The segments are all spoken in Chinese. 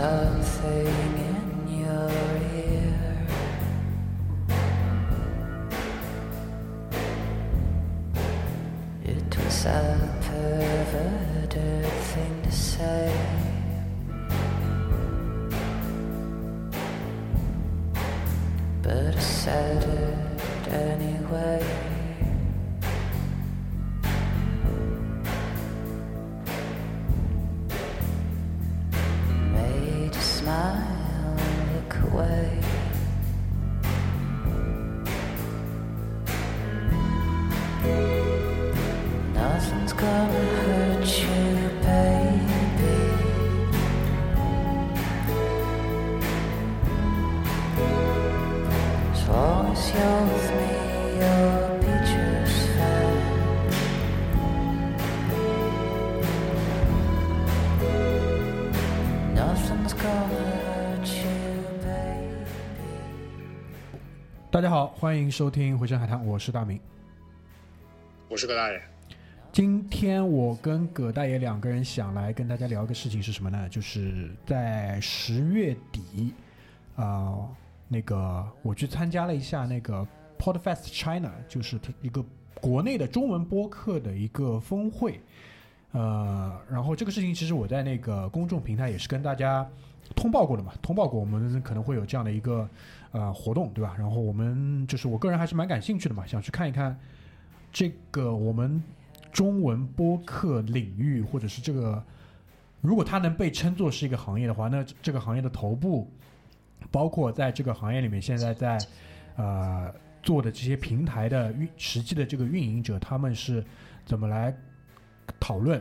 something 大家好，欢迎收听《回声海滩》，我是大明。我是葛大爷，今天我跟葛大爷两个人想来跟大家聊一个事情是什么呢？就是在十月底，啊、那个我去参加了一下那个 Podfest China，就是一个国内的中文播客的一个峰会。呃，然后这个事情其实我在那个公众平台也是跟大家通报过的嘛，通报过我们可能会有这样的一个呃活动，对吧？然后我们就是我个人还是蛮感兴趣的嘛，想去看一看这个我们中文播客领域，或者是这个，如果它能被称作是一个行业的话，那这个行业的头部，包括在这个行业里面现在在呃做的这些平台的运实际的这个运营者，他们是怎么来讨论，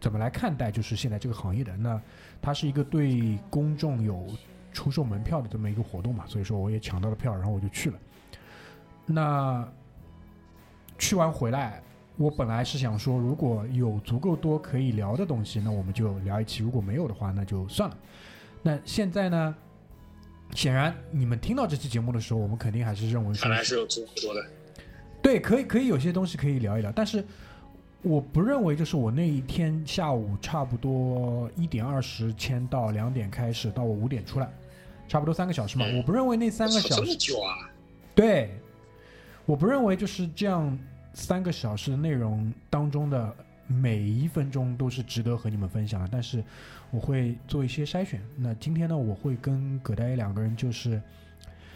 怎么来看待就是现在这个行业的？那它是一个对公众有出售门票的这么一个活动嘛，所以说我也抢到了票，然后我就去了。那去完回来，我本来是想说，如果有足够多可以聊的东西，那我们就聊一期；如果没有的话，那就算了。那现在呢？显然，你们听到这期节目的时候，我们肯定还是认为说看来是有足够多的。对，可以可以有些东西可以聊一聊，但是我不认为就是我那一天下午差不多一点二十签到两点开始，到我五点出来，差不多三个小时嘛。嗯我不认为那三个小这么时，久啊？对，我不认为就是这样三个小时的内容当中的每一分钟都是值得和你们分享的，但是我会做一些筛选。那今天呢，我会跟葛大爷两个人就是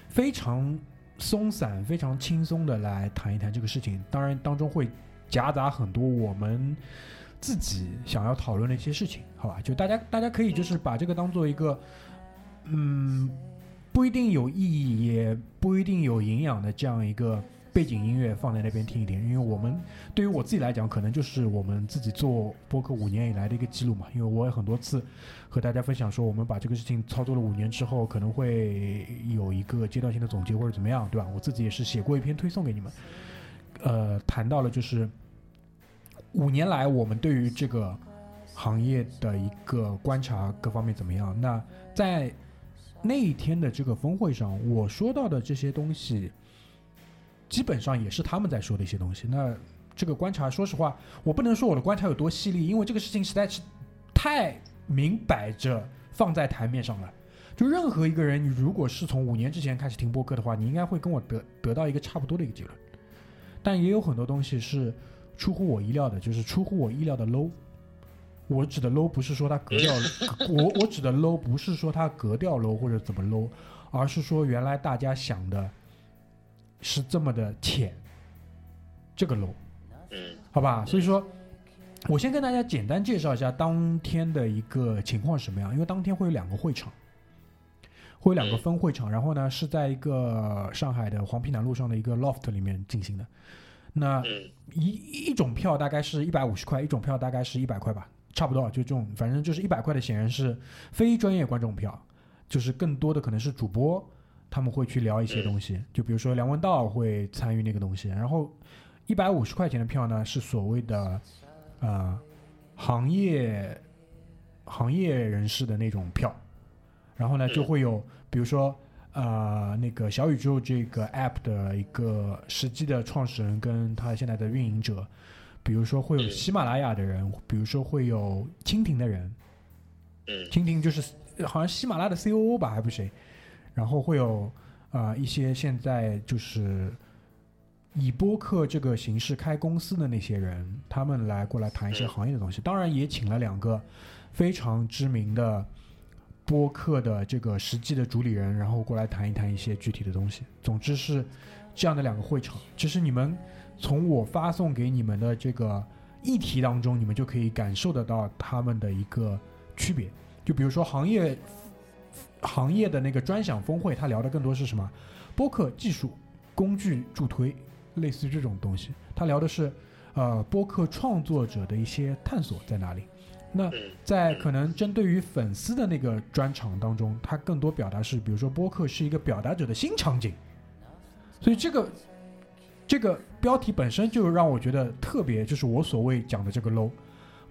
非常松散、非常轻松的来谈一谈这个事情，当然当中会夹杂很多我们。自己想要讨论的一些事情，好吧？就大家大家可以就是把这个当做一个，嗯，不一定有意义，也不一定有营养的这样一个背景音乐放在那边听一听。因为我们对于我自己来讲，可能就是我们自己做播客五年以来的一个记录嘛。因为我也很多次和大家分享说，我们把这个事情操作了五年之后，可能会有一个阶段性的总结或者怎么样，对吧？我自己也是写过一篇推送给你们，呃，谈到了就是五年来我们对于这个行业的一个观察各方面怎么样。那在那一天的这个峰会上，我说到的这些东西，基本上也是他们在说的一些东西。那这个观察，说实话，我不能说我的观察有多犀利，因为这个事情实在是太明摆着放在台面上了。就任何一个人，你如果是从五年之前开始听播客的话，你应该会跟我得得到一个差不多的一个结论。但也有很多东西是出乎我意料的，就是出乎我意料的 low。我指的 low 不是说它格调，我我指的 low 不是说它格调 low 或者怎么 low，而是说原来大家想的是这么的浅，这个 low。嗯好吧？所以说，我先跟大家简单介绍一下当天的一个情况是什么样，因为当天会有两个会场，会有两个分会场，然后呢是在一个上海的黄陂南路上的一个 loft 里面进行的。那嗯。一一种票大概是一百五十块，一种票大概是一百块吧，差不多，就这种，反正就是一百块的，显然是非专业观众票，就是更多的可能是主播，他们会去聊一些东西，就比如说梁文道会参与那个东西，然后一百五十块钱的票呢是所谓的呃行业行业人士的那种票，然后呢就会有比如说呃那个小宇宙这个 app 的一个实际的创始人跟他现在的运营者，比如说会有嗯。喜马拉雅的人，比如说会有蜻蜓的人，嗯。蜻蜓就是好像喜马拉雅的 COO 吧，还不是谁，然后会有啊、呃一些现在就是以播客这个形式开公司的那些人，他们来过来谈一些嗯。行业的东西。当然也请了两个非常知名的播客的这个实际的主理人，然后过来谈一谈一些具体的东西。总之是这样的两个会场。其实你们从我发送给你们的这个议题当中，你们就可以感受得到他们的一个区别。就比如说行业行业的那个专享峰会，他聊的更多是什么？播客技术、工具助推，类似于这种东西。他聊的是呃播客创作者的一些探索在哪里。那嗯在可能针对于粉丝的那个专场当中，它更多表达是，比如说播客是一个表达者的新场景，所以这个这个标题本身就让我觉得特别，就是我所谓讲的这个 low。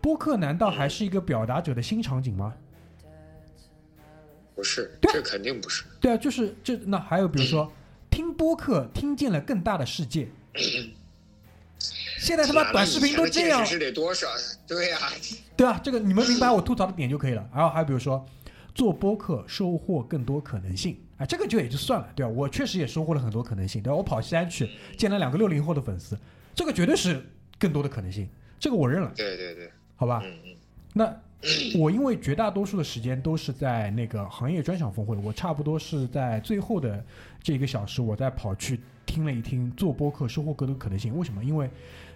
播客难道还是一个表达者的新场景吗？不是，对啊这肯定不是。对啊，就是这那还有比如说，听播客听见了更大的世界。现在他妈短视频都这样是得多少？对呀、对啊，这个你们明白我吐槽的点就可以了。然后还有比如说，做播客收获更多可能性啊，这个就也就算了，对吧、我确实也收获了很多可能性，对吧、我跑西安去见了两个六零后的粉丝，这个绝对是更多的可能性，这个我认了，对对对，好吧？嗯嗯那我因为绝大多数的时间都是在那个行业专享峰会，我差不多是在最后的这一个小时，我在跑去听了一听做播客收获更多可能性。为什么？因为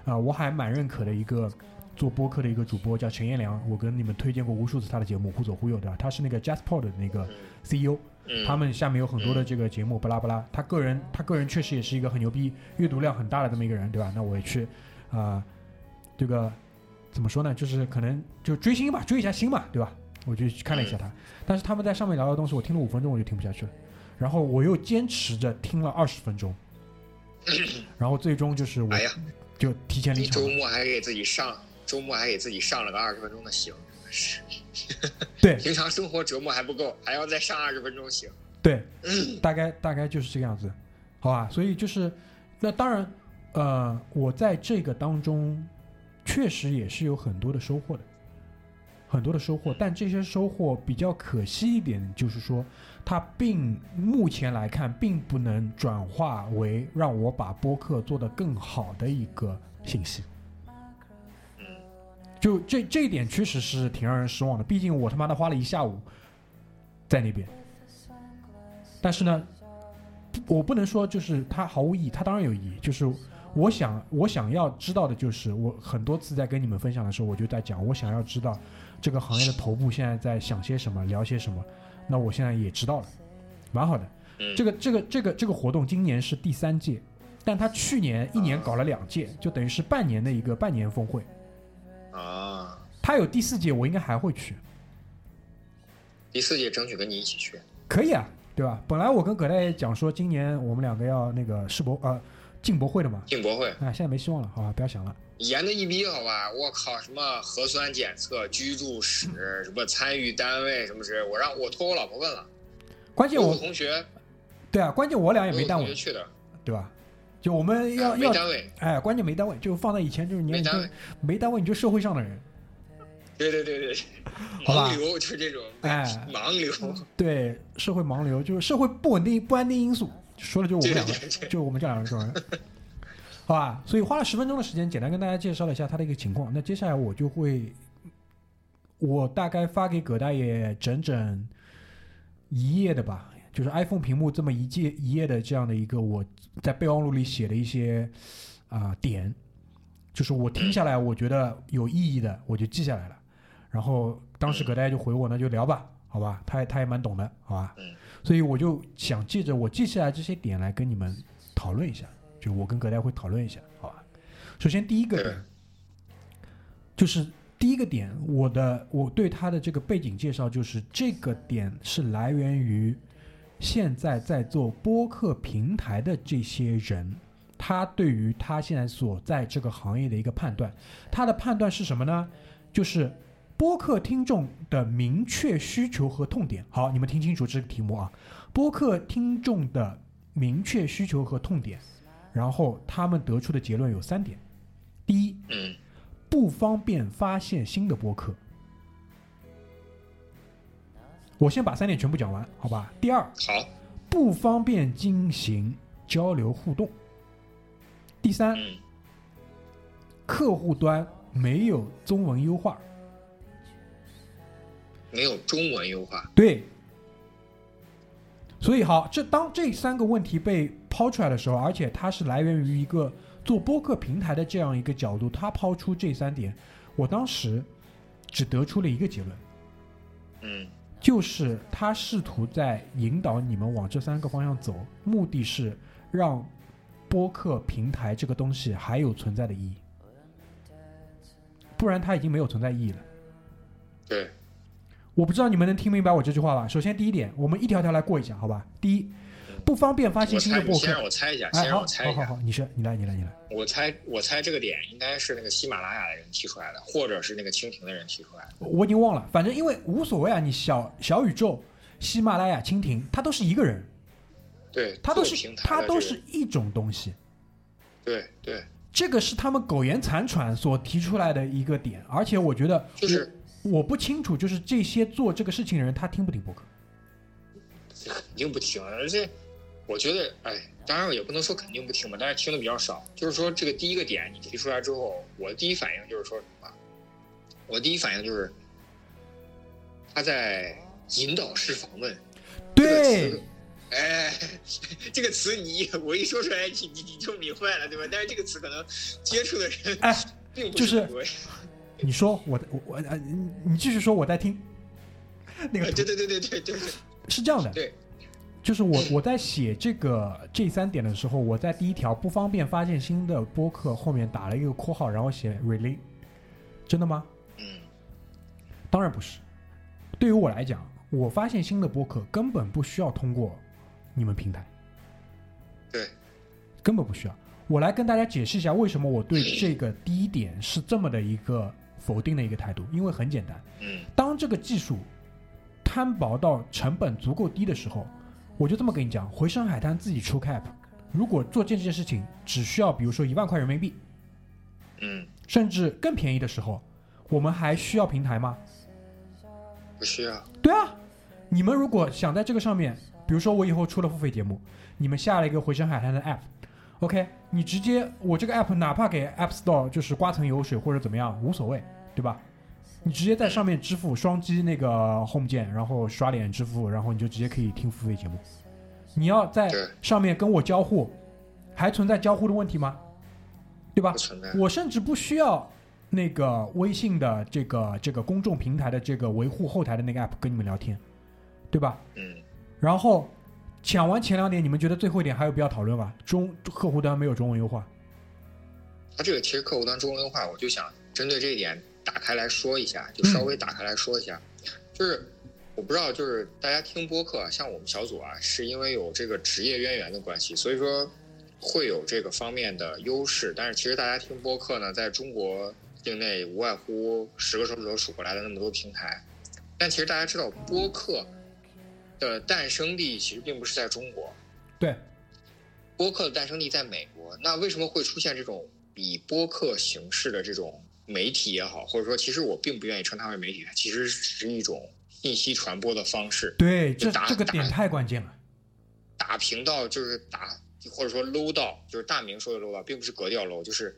啊、我还蛮认可的一个做播客的一个主播叫陈彦良，我跟你们推荐过无数次他的节目《忽左忽右》，对吧？他是那个 JazzPod 的那个 CEO，嗯，他们下面有很多的这个节目，巴拉巴拉。他个人，他个人确实也是一个很牛逼、阅读量很大的这么一个人，对吧？那我也去啊、这个怎么说呢？就是可能就追星吧，追一下星嘛，对吧？我就去看了一下他，但是他们在上面聊的东西，我听了五分钟我就听不下去了，然后我又坚持着听了二十分钟，然后最终就是我哎呀，就提前离场。周末还给自己上，周末还给自己上了个二十分钟的刑，是对 平常生活折磨还不够，还要再上二十分钟刑。对，大概大概就是这个样子，好吧？所以就是，那当然，呃，我在这个当中确实也是有很多的收获的，很多的收获。但这些收获比较可惜一点，就是说，它并目前来看，并不能转化为让我把播客做得更好的一个信息。嗯，就这这一点确实是挺让人失望的。毕竟我他妈的花了一下午在那边，但是呢，我不能说就是它毫无意义，它当然有意义。就是我想我想要知道的就是，我很多次在跟你们分享的时候，我就在讲，我想要知道这个行业的头部现在在想些什么，聊些什么。那我现在也知道了，蛮好的。嗯这个这个这个这个活动今年是第三届，但他去年一年搞了两届，就等于是半年的一个半年峰会。啊，他有第四届，我应该还会去，第四届争取跟你一起去。可以啊，对吧？本来我跟葛大爷讲说，今年我们两个要那个世博呃进博会的嘛，进博会。哎，现在没希望了，好吧，不要想了。严的一逼，好吧？我靠，什么核酸检测、居住史，什么参与单位，什么之类，我让我托我老婆问了，关键我我同学，对啊，关键我俩也没单位，去的，对吧？就我们要要单位，哎，关键没单位，就放在以前就是你就没单位，没单位你就社会上的人，对对对对，盲流就是这种，哎。盲流，对社会盲流，就是社会不稳定、不安定因素，说的就我们两个，就我们这两个人，好吧？所以花了十分钟的时间，简单跟大家介绍了一下他的一个情况。那接下来我就会，我大概发给葛大爷整整一页的吧，就是 iPhone 屏幕这么一页一页的这样的一个我在备忘录里写的一些啊、点，就是我听下来我觉得有意义的，我就记下来了。然后当时葛大爷就回我，那就聊吧，好吧？他也他也蛮懂的，好吧？嗯所以我就想借着我记下来这些点来跟你们讨论一下，就我跟葛大会讨论一下，好吧？首先第一个点就是第一个点，我的我对他的这个背景介绍就是这个点是来源于现在在做播客平台的这些人，他对于他现在所在这个行业的一个判断，他的判断是什么呢？就是播客听众的明确需求和痛点。好，你们听清楚这个题目啊，播客听众的明确需求和痛点，然后他们得出的结论有三点：第一，嗯不方便发现新的播客。我先把三点全部讲完，好吧？第二，好，不方便进行交流互动。第三，嗯客户端没有中文优化。没有中文优化，对，所以好，这当这三个问题被抛出来的时候，而且它是来源于一个做播客平台的这样一个角度，他抛出这三点，我当时只得出了一个结论，嗯。就是他试图在引导你们往这三个方向走，目的是让播客平台这个东西还有存在的意义，不然它已经没有存在意义了。对，我不知道你们能听明白我这句话吧？首先，第一点，我们一条条来过一下，好吧？第一，不方便发信息的播客先让。我猜一下，哎，先让好，我猜一下，好好好，你是你来，你来，你来。我猜我猜这个点应该是那个喜马拉雅的人提出来的，或者是那个蜻蜓的人提出来的。我已经忘了，反正因为无所谓啊，你小小宇宙、喜马拉雅、蜻蜓，它都是一个人，对，它都是它都是一种东西。对对，这个是他们苟延残喘所提出来的一个点，而且我觉得就是我我不清楚，就是这些做这个事情的人，他听不听播客？肯定不听，而且我觉得，哎，当然也不能说肯定不听吧，但是听的比较少。就是说，这个第一个点你提出来之后，我的第一反应就是说什么？我第一反应就是他在引导式访问。这个对词，哎，这个词你我一说出来，你你你就明白了，对吧？但是这个词可能接触的人哎，并不就是很多。你说我的我我呃，你你继续说，我在听。那个对对对对对，对是是这样的，对，就是我 我在写这个这三点的时候，我在第一条不方便发现新的播客后面打了一个括号，然后写 really，真的吗？嗯当然不是。对于我来讲，我发现新的播客根本不需要通过你们平台，对，根本不需要。我来跟大家解释一下为什么我对这个第一点是这么的一个否定的一个态度，因为很简单，嗯当这个技术摊薄到成本足够低的时候，我就这么跟你讲，回声海滩自己出 cap，如果做这件事情只需要比如说一万块人民币，嗯，甚至更便宜的时候，我们还需要平台吗？不需要。对啊，你们如果想在这个上面，比如说我以后出了付费节目，你们下了一个回声海滩的 app，OK，、你直接我这个 app 哪怕给 App Store 就是刮层油水或者怎么样无所谓，对吧？你直接在上面支付双击那个 home 键，然后刷脸支付，然后你就直接可以听付费节目。你要在上面跟我交互，还存在交互的问题吗？对吧不？存在。我甚至不需要那个微信的这个这个公众平台的这个维护后台的那个 app 跟你们聊天，对吧？嗯，然后讲完前两点，你们觉得最后一点还有必要讨论吗？中客户端没有中文优化，它这个其实客户端中文优化，我就想针对这一点打开来说一下，就稍微打开来说一下，就是我不知道，就是大家听播客，像我们小组啊，是因为有这个职业渊源的关系，所以说会有这个方面的优势。但是其实大家听播客呢，在中国境内无外乎十个手指头数过来的那么多平台，但其实大家知道播客的诞生地其实并不是在中国，对，播客的诞生地在美国，那为什么会出现这种以播客形式的这种媒体也好，或者说，其实我并不愿意称它为媒体，它其实是一种信息传播的方式。对，这打打这个点太关键了。打平到就是打，或者说 low 到，就是大明说的 low 到，并不是格调 low，就是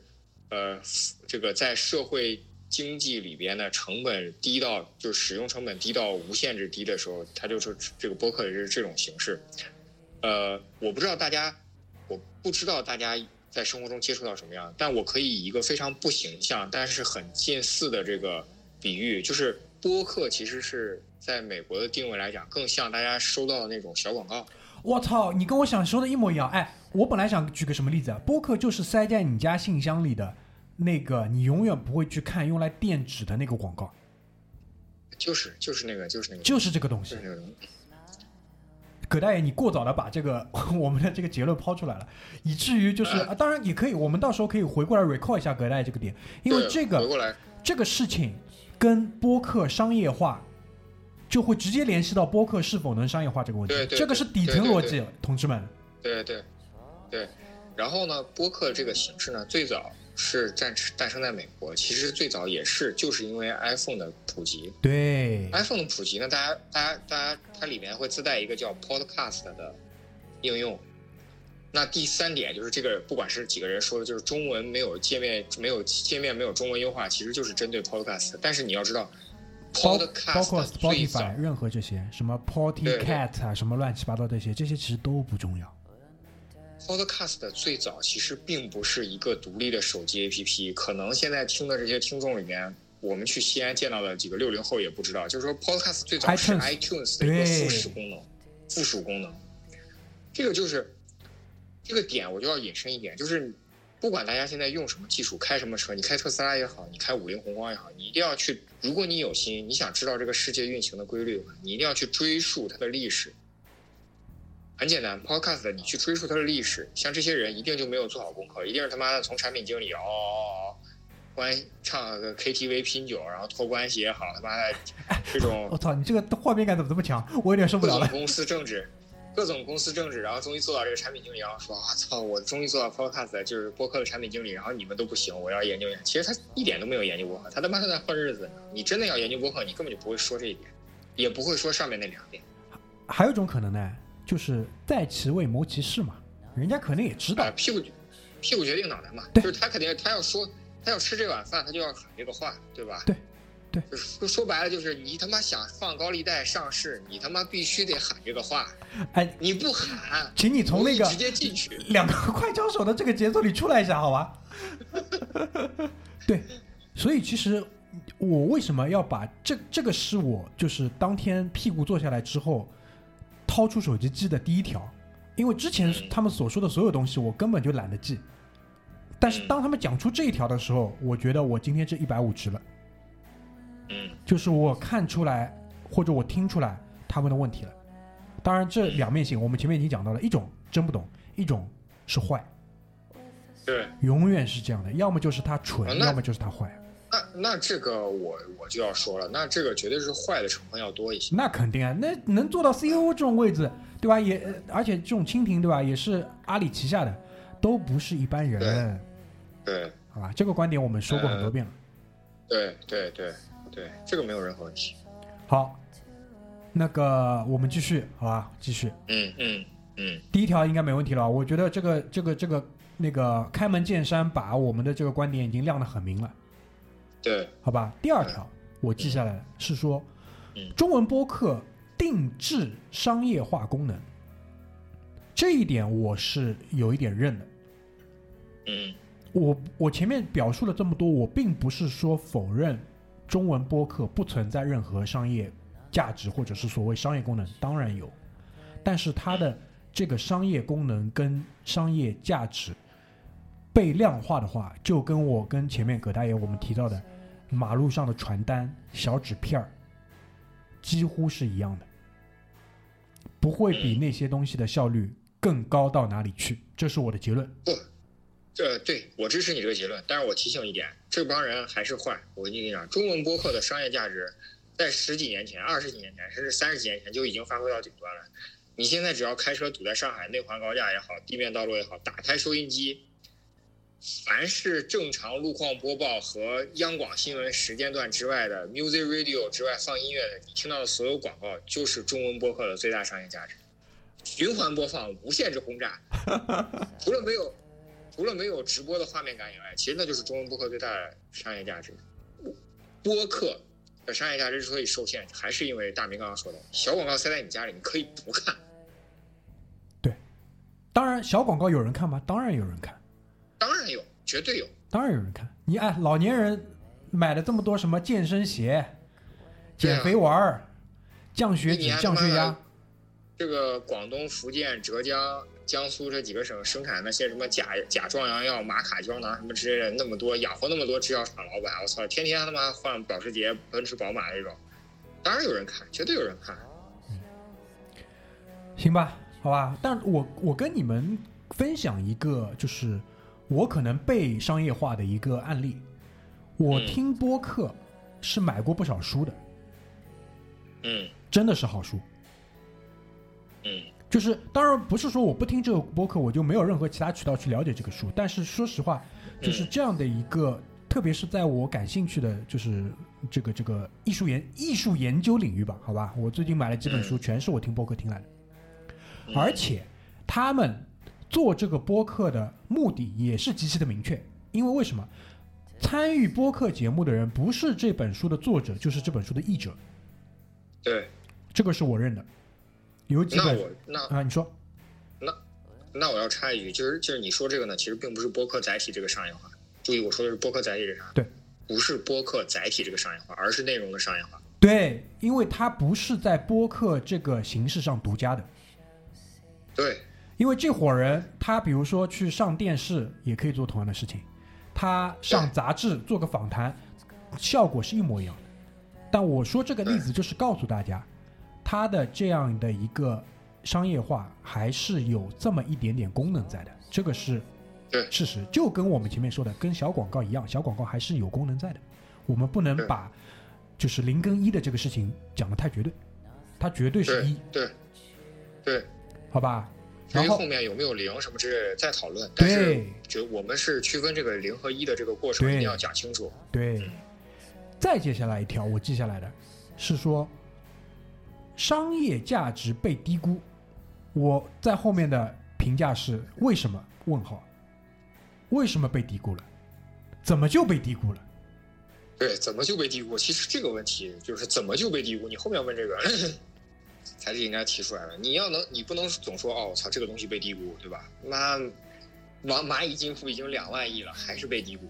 呃，这个在社会经济里边的成本低到，就是使用成本低到无限制低的时候，它就是这个播客也是这种形式。呃，我不知道大家，我不知道大家在生活中接触到什么样，但我可以以一个非常不形象，但是很近似的这个比喻，就是播客其实是在美国的定位来讲，更像大家收到的那种小广告。我操，你跟我想说的一模一样。哎，我本来想举个什么例子啊？播客就是塞在你家信箱里的那个你永远不会去看用来垫纸的那个广告，就是就是那个就是那个就是这个东西就是。那个东西。葛大爷，你过早的把这个 我们的这个结论抛出来了，以至于就是呃啊，当然也可以，我们到时候可以回过来 recall 一下葛大爷这个点，因为这个这个事情跟播客商业化就会直接联系到播客是否能商业化这个问题，对对这个是底层逻辑，同志们。对对对。然后呢，播客这个形式呢，最早是诞诞生在美国，其实最早也是就是因为 iPhone 的普普及对，，iPhone 的普及呢，大家大家大家它里面会自带一个叫 Podcast 的应用。那第三点就是这个，不管是几个人说的，就是中文没有界面，没有界面没有中文优化，其实就是针对 Podcast。但是你要知道包包，Podcast 括 Spotify 任何这些什么 Cat 啊，什么乱七八糟这些，这些其实都不重要。Podcast 最早其实并不是一个独立的手机 APP，可能现在听的这些听众里面，我们去西安见到的几个六零后也不知道，就是说 Podcast 最早是 iTunes 的一个对附属功能，附属功能。这个就是这个点，我就要引申一点，就是不管大家现在用什么技术，开什么车，你开特斯拉也好，你开五菱宏光也好，你一定要去，如果你有心，你想知道这个世界运行的规律，你一定要去追溯它的历史。很简单，Podcast 你去追溯它的历史，像这些人一定就没有做好功课，一定是他妈的从产品经理嗷嗷嗷嗷，关唱个 KTV 拼酒，然后托关系也好，他妈的这种 我操，你这个画面感怎么这么强？我有点受不了了。公司政治，各种公司政治，然后终于做到这个产品经理，然后说啊操，我终于做到 Podcast 就是播客的产品经理，然后你们都不行，我要研究一下。其实他一点都没有研究播客，他他妈的在混日子。你真的要研究播客，你根本就不会说这一点，也不会说上面那两点。还有一种可能呢，就是在其位谋其事嘛，人家可能也知道啊，，屁股屁股决定脑袋嘛，对就是他肯定他要说他要吃这碗饭，他就要喊这个话，对吧？对对就是说说白了就是你他妈想放高利贷上市，你他妈必须得喊这个话，哎，你不喊，请你从那个直接进去。两个 快枪手的这个节奏里出来一下，好吧？对，所以其实我为什么要把这这个是我就是当天屁股坐下来之后掏出手机记的第一条，因为之前嗯。他们所说的所有东西我根本就懒得记，但是嗯。当他们讲出这一条的时候，我觉得我今天这一百五值了，嗯。就是我看出来或者我听出来他们的问题了。当然，这两面性我们前面已经讲到了，一种真不懂，一种是坏。对，永远是这样的，要么就是他蠢要么就是他坏。那那这个我我就要说了，那这个绝对是坏的成分要多一些。那肯定啊，那能做到 CEO 这种位置，对吧？也呃而且这种蜻蜓，对吧？也是阿里旗下的，都不是一般人，对好吧？这个观点我们说过很多遍了。对对对对，这个没有任何问题。好，那个我们继续，好吧？继续，嗯嗯嗯第一条应该没问题了。我觉得这个这个这个那个开门见山，把我们的这个观点已经亮得很明了。对，好吧，第二条我记下来了，是说嗯。中文播客定制商业化功能，这一点我是有一点认的。嗯。我我前面表述了这么多，我并不是说否认中文播客不存在任何商业价值或者是所谓商业功能，当然有，但是它的这个商业功能跟商业价值被量化的话，就跟我跟前面葛大爷我们提到的马路上的传单、小纸片儿几乎是一样的，不会比那些东西的效率更高到哪里去，这是我的结论。不，这对我支持你这个结论，但是我提醒一点，这帮人还是坏。我跟你讲，中文播客的商业价值在十几年前、二十几年前，甚至三十几年前就已经发挥到顶端了。你现在只要开车堵在上海内环高架也好，地面道路也好，打开收音机，凡是正常路况播报和央广新闻时间段之外的 Music Radio 之外放音乐的，你听到的所有广告就是中文播客的最大商业价值。循环播放，无限制轰炸，除了没有除了没有直播的画面感以外，其实那就是中文播客最大的商业价值。播客的商业价值之所以受限，还是因为大明刚刚说的，小广告塞在你家里，你可以不看。对当然，小广告有人看吗？当然有人看，绝对有。当然有人看。你哎，老年人买了这么多什么健身鞋、减肥丸儿、降血脂、降血压，这个广东、福建、浙江、江苏这几个省生产那些什么甲甲壮阳药、玛卡胶囊什么之类的那么多，养活那么多制药厂老板，我操，天天他妈换保时捷、奔驰、宝马这种，当然有人看，绝对有人看。行吧，好吧。但我我跟你们分享一个，就是我可能被商业化的一个案例。我嗯听播客是买过不少书的，嗯。真的是好书。嗯。就是当然不是说我不听这个播客，我就没有任何其他渠道去了解这个书。但是说实话，就是这样的一个特别是在我感兴趣的，就是这个这个艺术研艺术研究领域吧，好吧，我最近买了几本书，全是我听播客听来的，嗯。而且他们做这个播客的目的也是极其的明确，因为为什么？参与播客节目的人不是这本书的作者，就是这本书的译者，对，这个是我认的。有几那本我那啊，你说。那那我要插一句，就是就是你说这个呢，其实并不是播客载体这个商业化。注意，我说的是播客载体这个商业化，对，不是播客载体这个商业化，而是内容的商业化。对，因为它不是在播客这个形式上独家的，对，因为这伙人他比如说去上电视也可以做同样的事情，他上杂志做个访谈，效果是一模一样的。但我说这个例子就是告诉大家，他的这样的一个商业化还是有这么一点点功能在的，这个是事实，就跟我们前面说的，跟小广告一样，小广告还是有功能在的。我们不能把就是零跟一的这个事情讲得太绝对，它绝对是一，对对，好吧？至于然后后面有没有零什么之类的再讨论。但是对就我们是区分这个零和一的这个过程，一定要讲清楚。对，再接下来一条我记下来的是说，商业价值被低估。我在后面的评价是为什么？问号，为什么被低估了？怎么就被低估了？对，怎么就被低估？其实这个问题就是怎么就被低估？你后面问这个才是应该提出来的。你要能，你不能总说哦，我操，这个东西被低估，对吧？那蚂蚂蚁金服已经两万亿了，还是被低估，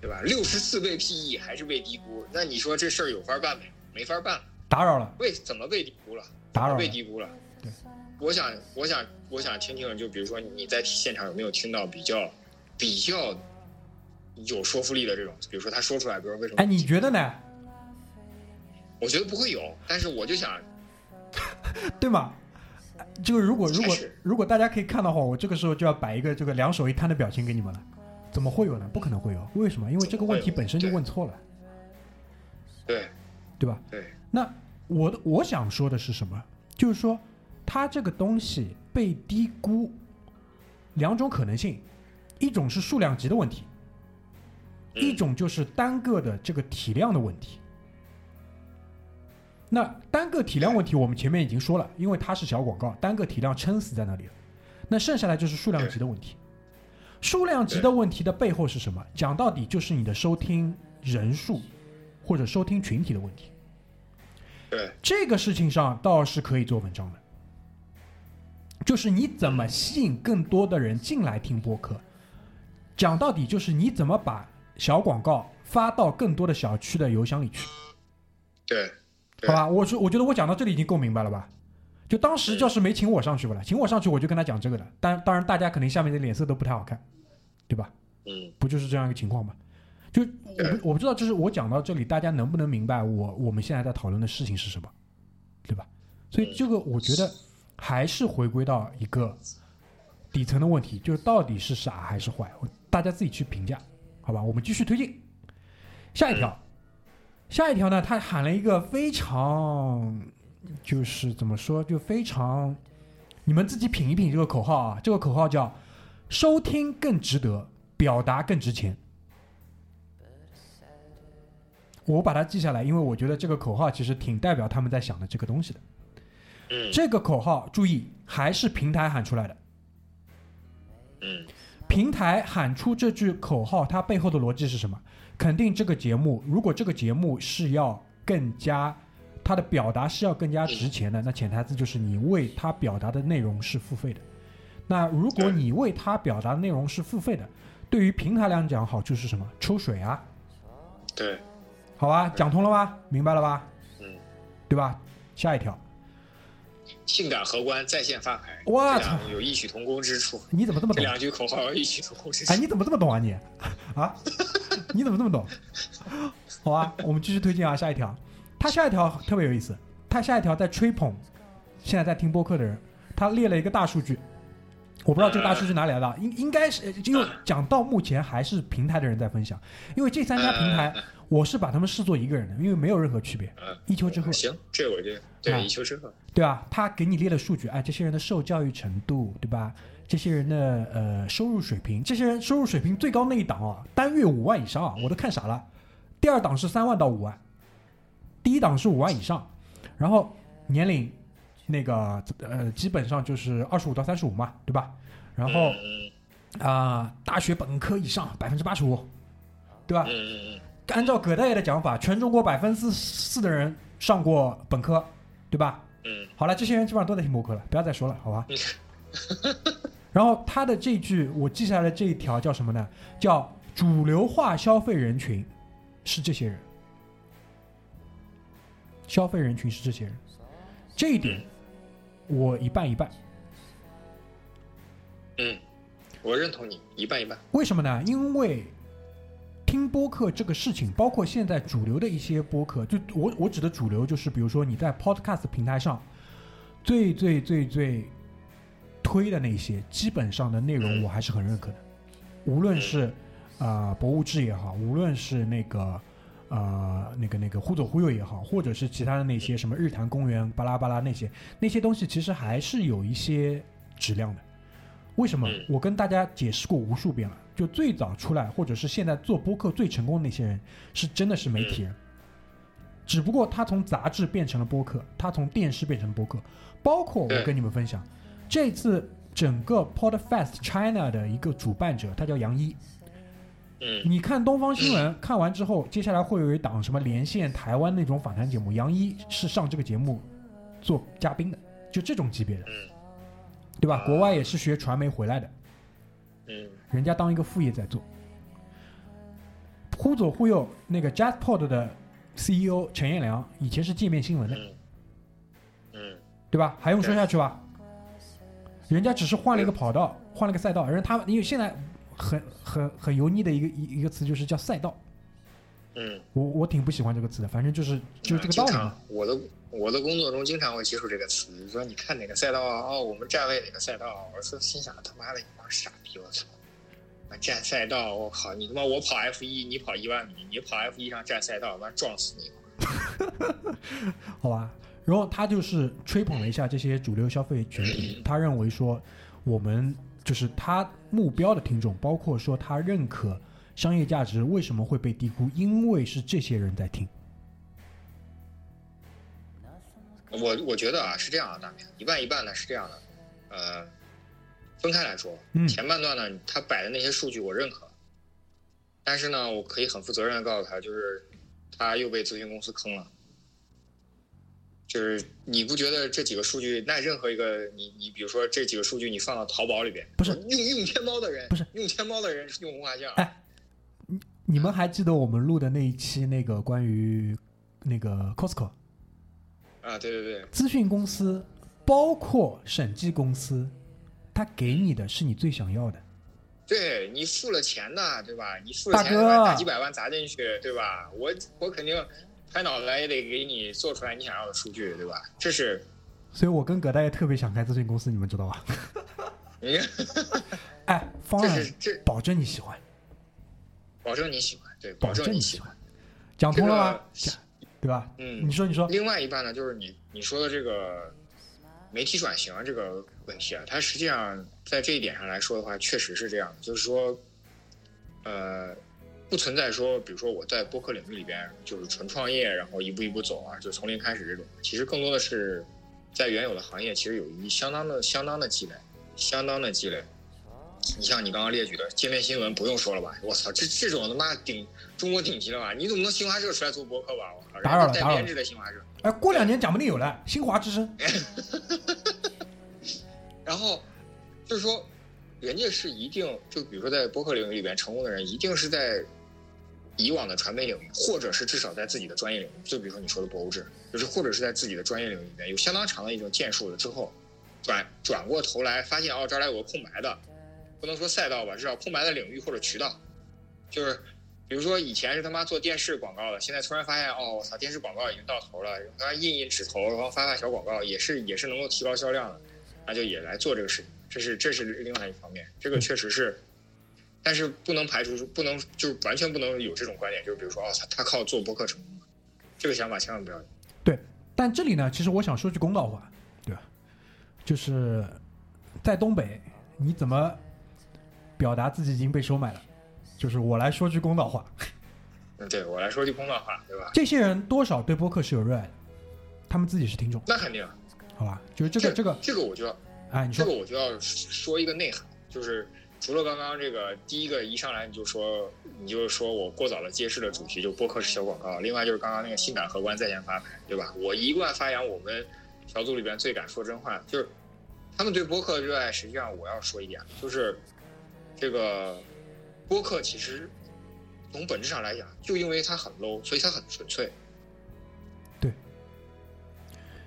对吧？六十四倍 PE 还是被低估，那你说这事儿有法办没？没法办。打扰了，为怎么被低估了？打扰了被低估了。对，我想，我想，我想听听，就比如说你在现场有没有听到比较比较有说服力的这种？比如说他说出来，比如说为什么？哎，你觉得呢？我觉得不会有，但是我就想，对吗？这个如果如果如果大家可以看到的话，我这个时候就要摆一个这个两手一摊的表情给你们了。怎么会有呢？不可能会有，为什么？因为这个问题本身就问错了，对对吧？对那我的我想说的是什么？就是说，它这个东西被低估，两种可能性，一种是数量级的问题，嗯一种就是单个的这个体量的问题。那单个体量问题，我们前面已经说了，因为它是小广告，单个体量撑死在那里了。那剩下来就是数量级的问题。数量级的问题的背后是什么？讲到底就是你的收听人数或者收听群体的问题。对这个事情上倒是可以做文章的，就是你怎么吸引更多的人进来听播客。讲到底就是你怎么把小广告发到更多的小区的邮箱里去，对对好吧？我说，我觉得我讲到这里已经够明白了吧？就当时要是没请我上去吧了，请我上去我就跟他讲这个的。当当然，大家肯定下面的脸色都不太好看，对吧？嗯不就是这样一个情况吗？就我不我不知道，就是我讲到这里，大家能不能明白我我们现在在讨论的事情是什么，对吧？所以这个我觉得还是回归到一个底层的问题，就是到底是傻还是坏，我大家自己去评价，好吧？我们继续推进下一条，下一条呢，他喊了一个非常就是怎么说，就非常你们自己品一品这个口号啊，这个口号叫“收听更值得，表达更值钱”。我把它记下来，因为我觉得这个口号其实挺代表他们在想的这个东西的。嗯这个口号注意，还是平台喊出来的。嗯平台喊出这句口号，它背后的逻辑是什么？肯定这个节目，如果这个节目是要更加，它的表达是要更加值钱的，那潜台词就是你为它表达的内容是付费的。那如果你为它表达的内容是付费的，对于平台来讲好处是什么？抽水啊，对好吧，讲通了吧？明白了吧？嗯，对吧？下一条，性感荷官在线发牌，哇操有异曲同工之处。你怎么这么懂？这两句口号有异曲同工之处哎，。你怎么这么懂啊你？啊，你怎么这么懂？好啊，我们继续推进啊，下一条。他下一条特别有意思，他下一条在吹捧现在在听播客的人，他列了一个大数据，我不知道这个大数据哪里来的，应应该是就讲到目前还是平台的人在分享，因为这三家平台我是把他们视作一个人的，因为没有任何区别。嗯，一丘之貉，行，这我觉得啊对一丘之貉，对吧？他给你列了数据，哎，这些人的受教育程度，对吧？这些人的呃收入水平，这些人收入水平最高那一档啊，单月五万以上啊，我都看傻了。第二档是三万到五万，第一档是五万以上，然后年龄那个呃基本上就是二十五到三十五嘛，对吧？然后嗯啊、大学本科以上百分之八十五，对吧按照葛大爷的讲法，全中国百分之四的人上过本科，对吧？嗯好了，这些人基本上都在听播客了，不要再说了，好吧？然后他的这句我记下来的这一条叫什么呢？叫主流化消费人群是这些人，消费人群是这些人，这一点我一半一半。嗯，我认同你，一半一半。为什么呢？因为听播客这个事情，包括现在主流的一些播客，就我我指的主流，就是比如说你在 Podcast 平台上最最最最推的那些，基本上的内容我还是很认可的。无论是啊、呃博物志也好，无论是那个呃那个那个忽左忽右也好，或者是其他的那些什么日坛公园巴拉巴拉那些那些东西，其实还是有一些质量的。为什么嗯？我跟大家解释过无数遍了，就最早出来或者是现在做播客最成功的那些人，是真的是媒体人。只不过他从杂志变成了播客，他从电视变成了播客。包括我跟你们分享，这次整个 Podfest China 的一个主办者，他叫杨一。嗯你看东方新闻，看完之后，接下来会有一档什么连线台湾那种访谈节目，杨一是上这个节目做嘉宾的，就这种级别的，嗯对吧？国外也是学传媒回来的，嗯人家当一个副业在做。忽左忽右，那个 JazzPod 的 CEO 陈彦良以前是界面新闻的，对吧？还用说下去吧？人家只是换了一个跑道，换了个赛道，人他们因为现在很很很油腻的一个一一个词就是叫赛道，嗯，我我挺不喜欢这个词的，反正就是就是这个道理我的我的工作中经常会接触这个词，就说你看哪个赛道啊？哦，我们站位哪个赛道？我说心想他妈的，你帮傻逼，我操！妈站赛道，我靠！你他妈我跑 F 一，你跑一万米，你跑 F 一上站赛道，完撞死你！好吧。然后他就是吹捧了一下这些主流消费群体，他认为说我们就是他目标的听众，包括说他认可商业价值为什么会被低估，因为是这些人在听。我我觉得啊是这样啊，大明一半一半呢是这样的，呃，分开来说，嗯前半段呢他摆的那些数据我认可，但是呢我可以很负责任的告诉他，就是他又被咨询公司坑了。就是你不觉得这几个数据，那任何一个你你比如说这几个数据你放到淘宝里边，不是用用天猫的人，不是用天猫的人是用红花酱，哎你你们还记得我们录的那一期那个关于那个 Costco 啊，对对对，咨询公司，包括审计公司，他给你的是你最想要的。对你付了钱的，对吧？你付了钱，大几百万砸进去，对吧？我我肯定拍脑袋也得给你做出来你想要的数据，对吧？这是所以我跟葛大爷特别想开咨询公司，你们知道吧？你 哎，方这案这保证你喜欢，保证你喜欢，对，保保证你喜欢。证你喜欢，讲通了吗？这个对吧？嗯你，说，你说，另外一半呢，就是你你说的这个媒体转型这个问题啊，它实际上在这一点上来说的话，确实是这样的，就是说，呃，不存在说，比如说我在播客领域里边就是纯创业，然后一步一步走啊，就从零开始这种，其实更多的是在原有的行业其实有一相当的相当的积累，相当的积累。你像你刚刚列举的界面新闻，不用说了吧？我操，这这种他妈顶中国顶级了吧？你怎么能新华社出来做播客吧？我靠，人打扰了打扰了带编制的新华社。哎，过两年讲不定有了新华之声。然后就是说，人家是一定就比如说在播客领域里边成功的人，一定是在以往的传媒领域，或者是至少在自己的专业领域，就比如说你说的博物志，就是或者是在自己的专业领域里面有相当长的一种建树了之后，转转过头来发现哦，这儿来有个空白的，不能说赛道吧，至少空白的领域或者渠道，就是。比如说以前是他妈做电视广告的，现在突然发现哦，我操，电视广告已经到头了，然后印印纸头，然后发发小广告，也是也是能够提高销量的，那就也来做这个事情。这是这是另外一方面，这个确实是，但是不能排除，不能就是完全不能有这种观点，就是比如说哦，他他靠做播客成功，这个想法千万不要有。对，但这里呢，其实我想说句公道话，对吧？就是在东北，你怎么表达自己已经被收买了？就是我来说句公道话，嗯，对我来说句公道话，对吧？这些人多少对播客是有热爱的，他们自己是听众，那肯定，好吧？就是这个这个，这个我就要哎，你这个，我就要说一个内涵，就是除了刚刚这个第一个一上来你就说你就说我过早的揭示了主题，就播客是小广告，另外就是刚刚那个性感荷官在线发牌，对吧？我一贯发扬我们小组里边最敢说真话，就是他们对播客的热爱，实际上我要说一点，就是这个播客其实从本质上来讲，就因为它很 low，所以它很纯粹，对，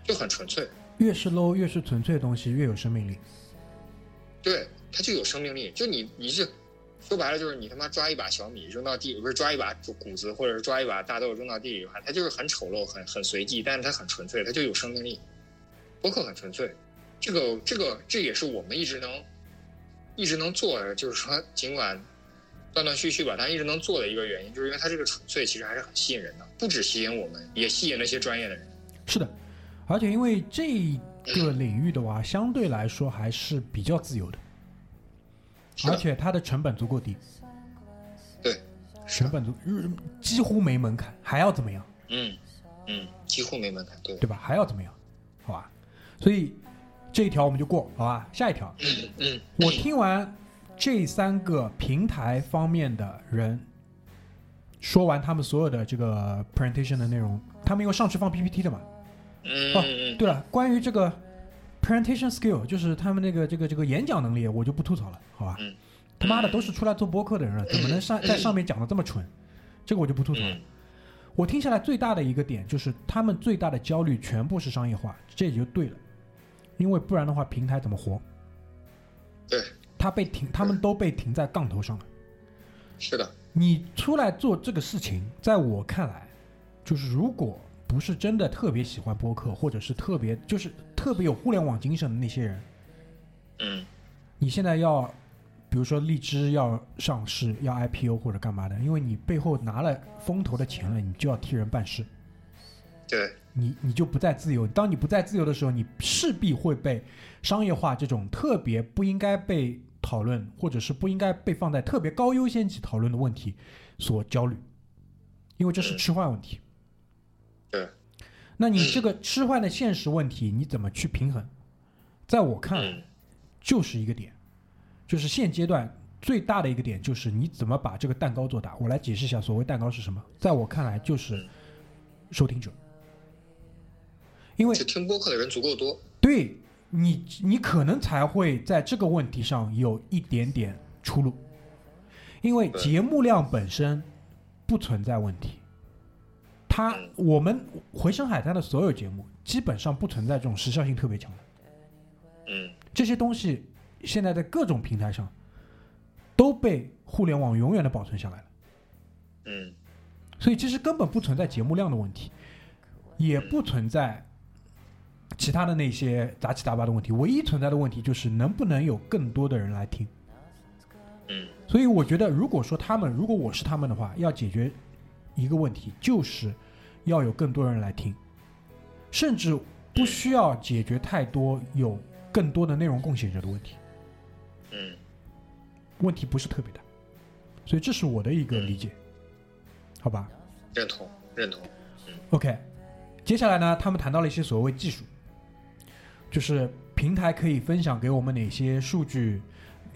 就很纯粹。越是 low 越是纯粹的东西越有生命力，对，它就有生命力。就你，你是说白了，就是你他妈抓一把小米扔到地，不是抓一把谷子，或者是抓一把大豆扔到地里的话，它就是很丑陋、很很随机，但是它很纯粹，它就有生命力。博客很纯粹，这个这个这也是我们一直能一直能做的，就是说尽管断断续续吧，但一直能做的一个原因，就是因为它这个纯粹其实还是很吸引人的，不止吸引我们，也吸引那些专业的人。是的，而且因为这个领域的话，相对来说还是比较自由的，而且它的成本足够低，对，成本足日几乎没门槛，还要怎么样？嗯嗯，几乎没门槛，对，对吧？还要怎么样？好吧，所以这一条我们就过，好吧？下一条，嗯嗯，我听完这三个平台方面的人说完他们所有的这个 presentation 的内容，他们因为上去放 PPT 的嘛。哦对了，关于这个 presentation skill，就是他们那个这个这个演讲能力，我就不吐槽了，好吧？嗯他妈的都是出来做播客的人了，怎么能上在上面讲的这么蠢？这个我就不吐槽了。嗯我听下来最大的一个点就是，他们最大的焦虑全部是商业化，这也就对了，因为不然的话，平台怎么活？对，他被停，他们都被停在杠头上了。是的，你出来做这个事情，在我看来，就是如果不是真的特别喜欢播客，或者是特别就是特别有互联网精神的那些人，嗯你现在要，比如说荔枝要上市，要 IPO 或者干嘛的，因为你背后拿了风投的钱了，你就要替人办事，对，你你就不再自由。当你不再自由的时候，你势必会被商业化这种特别不应该被讨论，或者是不应该被放在特别高优先级讨论的问题所焦虑，因为这是吃坏问题。对，那你这个吃饭的现实问题，你怎么去平衡？在我看来，嗯。就是一个点，就是现阶段最大的一个点，就是你怎么把这个蛋糕做大。我来解释一下，所谓蛋糕是什么？在我看来，就是嗯。收听者，因为就听播客的人足够多，对你，你可能才会在这个问题上有一点点出路，因为节目量本身不存在问题。它嗯我们回声海滩的所有节目基本上不存在这种时效性特别强的嗯这些东西，现在在各种平台上都被互联网永远的保存下来了。嗯所以其实根本不存在节目量的问题，也不存在其他的那些杂七杂八的问题。唯一存在的问题就是能不能有更多的人来听。嗯所以我觉得，如果说他们，如果我是他们的话，要解决一个问题，就是要有更多人来听，甚至不需要解决太多有更多的内容贡献者的问题，嗯。问题不是特别大。所以这是我的一个理解，好吧？认同认同，OK，接下来呢，他们谈到了一些所谓技术，就是平台可以分享给我们哪些数据，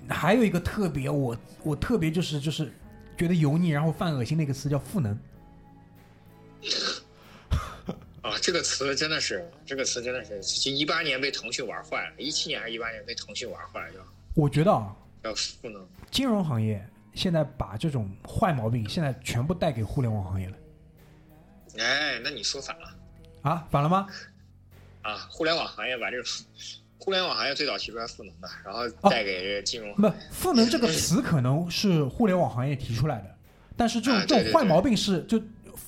还有一个特别我我特别就是就是觉得油腻然后犯恶心的一个词叫赋能。啊，这个词真的是，这个词真的是，一八年被腾讯玩坏了，一七年还是一八年被腾讯玩坏了，就我觉得啊，要赋能。金融行业现在把这种坏毛病现在全部带给互联网行业了哎，那你说反了啊，反了吗？啊！互联网行业把这个互联网行业最早提出来赋能的，然后哦带给这个金融不，赋能这个词可能是互联网行业提出来的，但是这种这种坏毛病是就